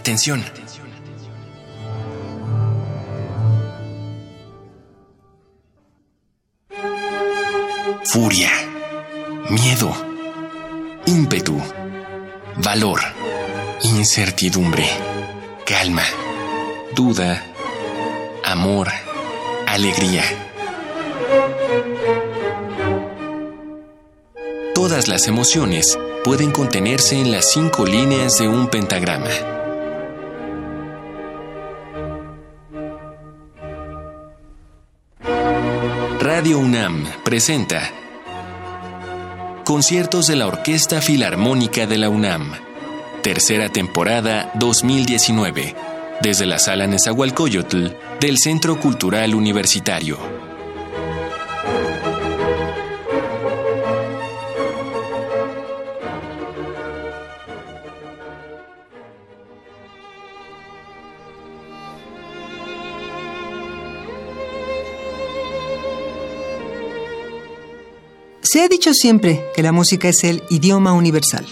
Atención. Furia, miedo, ímpetu, valor, incertidumbre, calma, duda, amor, alegría. Todas las emociones pueden contenerse en las cinco líneas de un pentagrama. Presenta Conciertos de la Orquesta Filarmónica de la UNAM. Tercera temporada 2019. Desde la Sala Nezahualcóyotl del Centro Cultural Universitario. Se ha dicho siempre que la música es el idioma universal.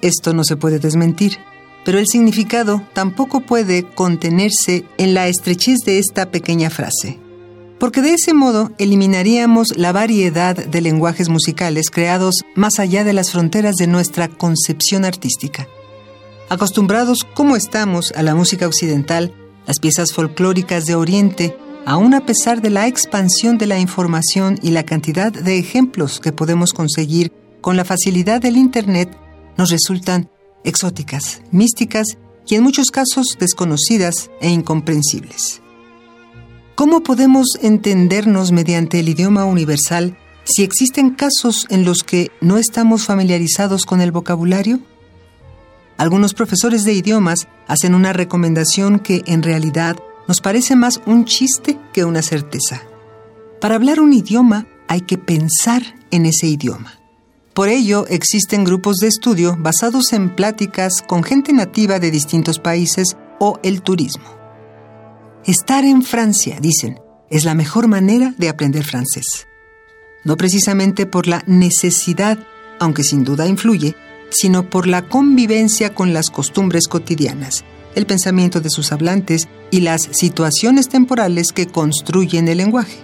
Esto no se puede desmentir, pero el significado tampoco puede contenerse en la estrechez de esta pequeña frase, porque de ese modo eliminaríamos la variedad de lenguajes musicales creados más allá de las fronteras de nuestra concepción artística. Acostumbrados como estamos a la música occidental, las piezas folclóricas de Oriente aún a pesar de la expansión de la información y la cantidad de ejemplos que podemos conseguir con la facilidad del Internet, nos resultan exóticas, místicas y en muchos casos desconocidas e incomprensibles. ¿Cómo podemos entendernos mediante el idioma universal si existen casos en los que no estamos familiarizados con el vocabulario? Algunos profesores de idiomas hacen una recomendación que en realidad nos parece más un chiste que una certeza. Para hablar un idioma hay que pensar en ese idioma. Por ello existen grupos de estudio basados en pláticas con gente nativa de distintos países o el turismo. Estar en Francia, dicen, es la mejor manera de aprender francés. No precisamente por la necesidad, aunque sin duda influye, sino por la convivencia con las costumbres cotidianas el pensamiento de sus hablantes y las situaciones temporales que construyen el lenguaje.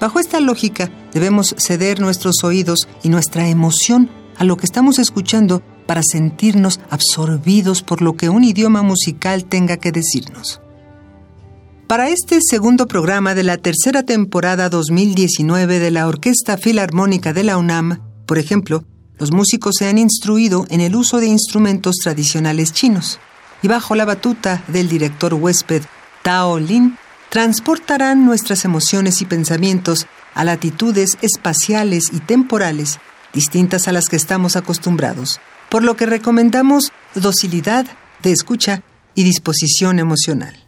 Bajo esta lógica, debemos ceder nuestros oídos y nuestra emoción a lo que estamos escuchando para sentirnos absorbidos por lo que un idioma musical tenga que decirnos. Para este segundo programa de la tercera temporada 2019 de la Orquesta Filarmónica de la UNAM, por ejemplo, los músicos se han instruido en el uso de instrumentos tradicionales chinos y bajo la batuta del director huésped Tao Lin, transportarán nuestras emociones y pensamientos a latitudes espaciales y temporales distintas a las que estamos acostumbrados, por lo que recomendamos docilidad de escucha y disposición emocional.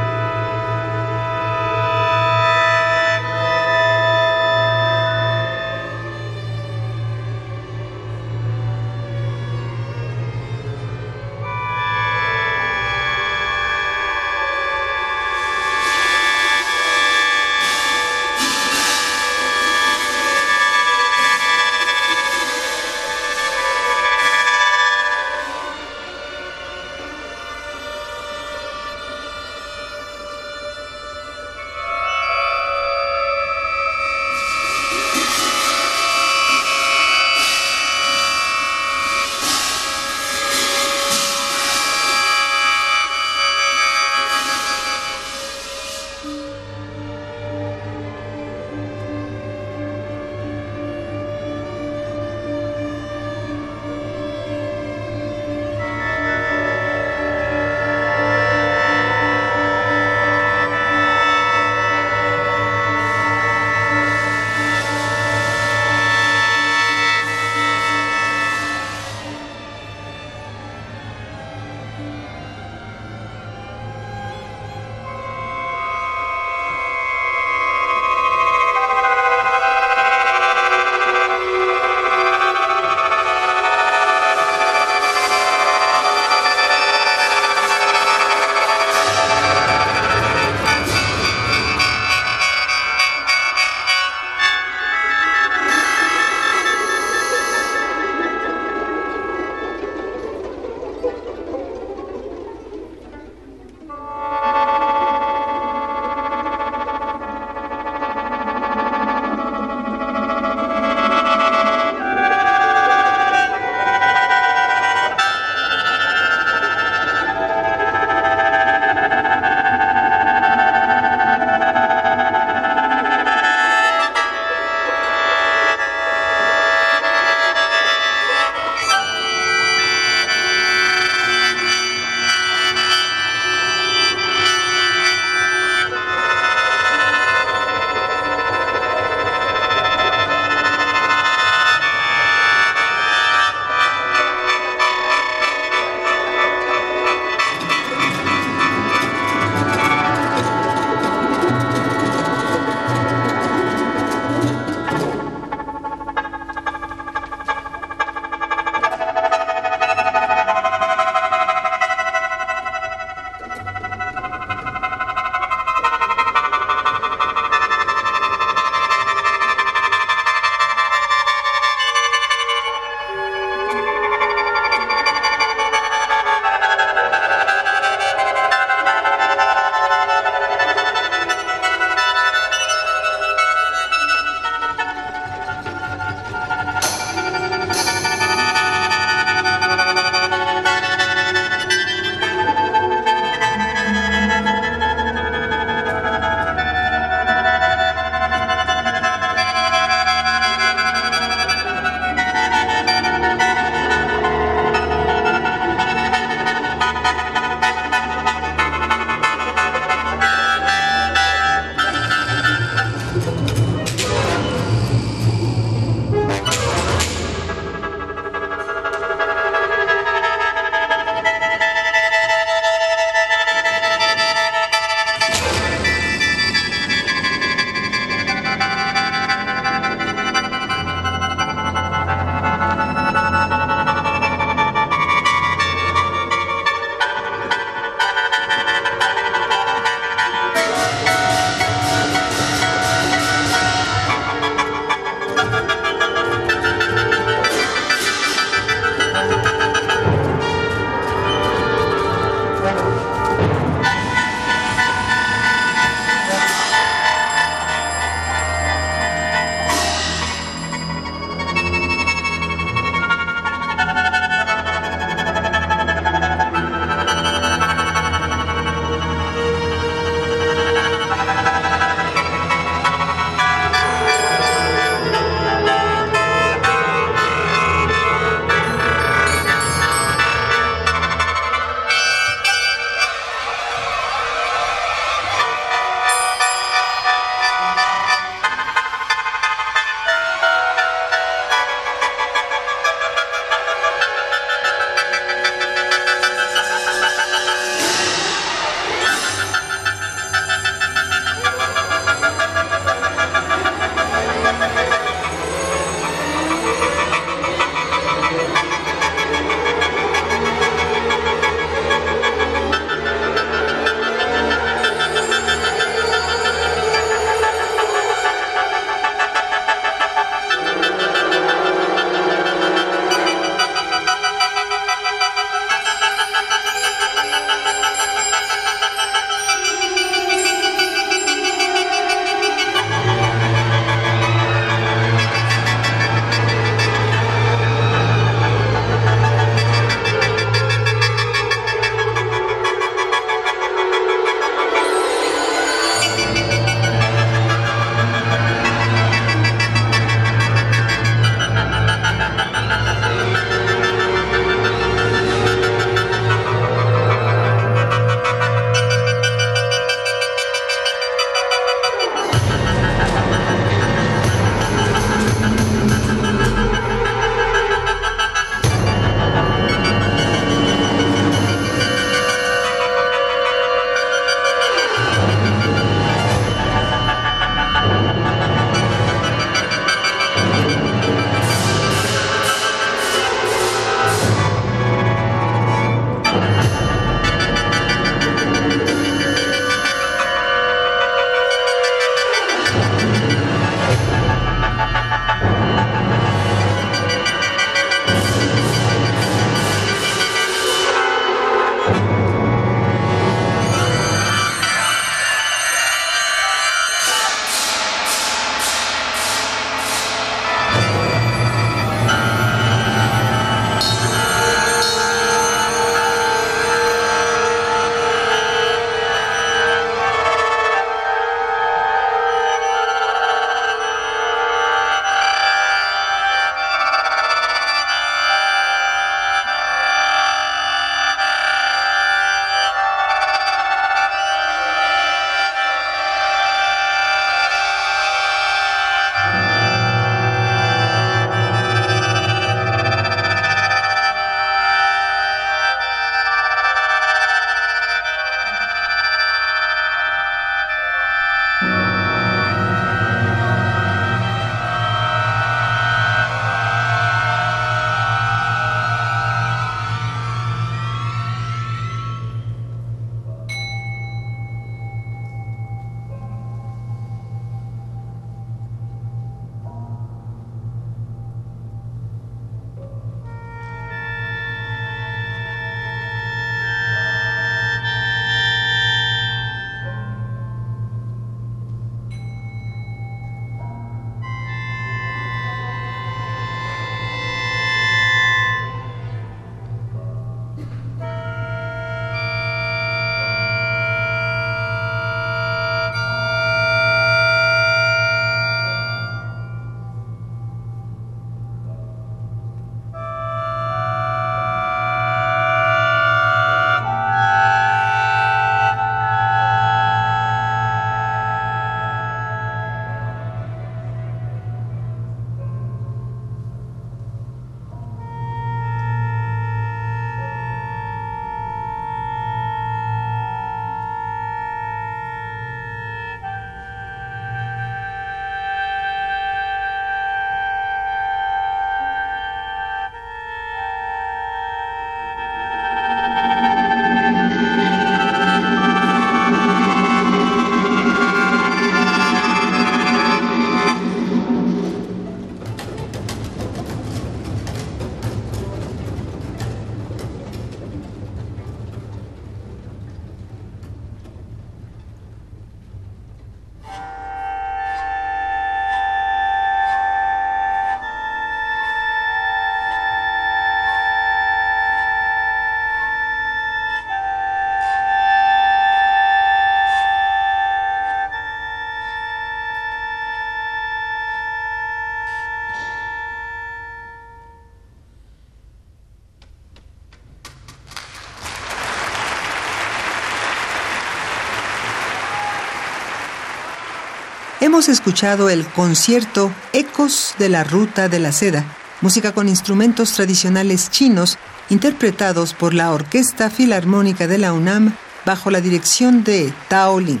Hemos escuchado el concierto Ecos de la Ruta de la Seda, música con instrumentos tradicionales chinos interpretados por la Orquesta Filarmónica de la UNAM bajo la dirección de Tao Ling.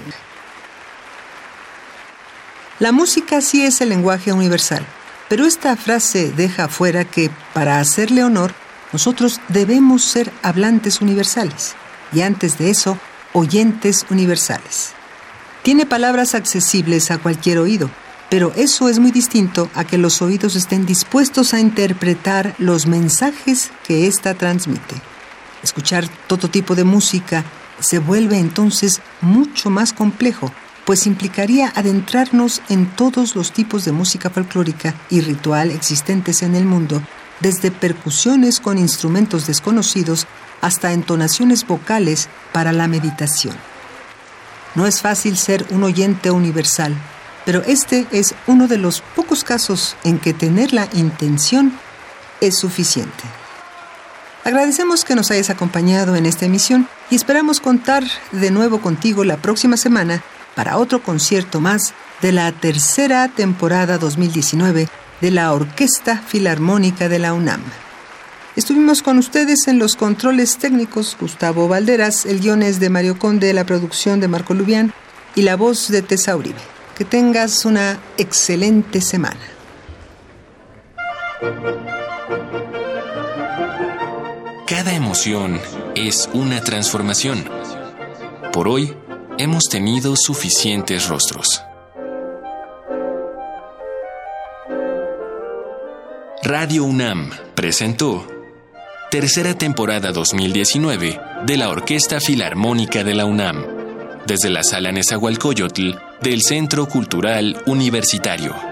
La música sí es el lenguaje universal, pero esta frase deja fuera que, para hacerle honor, nosotros debemos ser hablantes universales y antes de eso, oyentes universales. Tiene palabras accesibles a cualquier oído, pero eso es muy distinto a que los oídos estén dispuestos a interpretar los mensajes que ésta transmite. Escuchar todo tipo de música se vuelve entonces mucho más complejo, pues implicaría adentrarnos en todos los tipos de música folclórica y ritual existentes en el mundo desde percusiones con instrumentos desconocidos hasta entonaciones vocales para la meditación. No es fácil ser un oyente universal, pero este es uno de los pocos casos en que tener la intención es suficiente. Agradecemos que nos hayas acompañado en esta emisión y esperamos contar de nuevo contigo la próxima semana para otro concierto más de la tercera temporada 2019 de la Orquesta Filarmónica de la UNAM. Estuvimos con ustedes en los controles técnicos Gustavo Valderas, el guion es de Mario Conde, la producción de Marco Lubián y la voz de Tessa Uribe. Que tengas una excelente semana. Cada emoción es una transformación. Por hoy hemos tenido suficientes rostros. Radio UNAM presentó tercera temporada 2019 de la Orquesta Filarmónica de la UNAM, desde la Sala Nezahualcóyotl del Centro Cultural Universitario.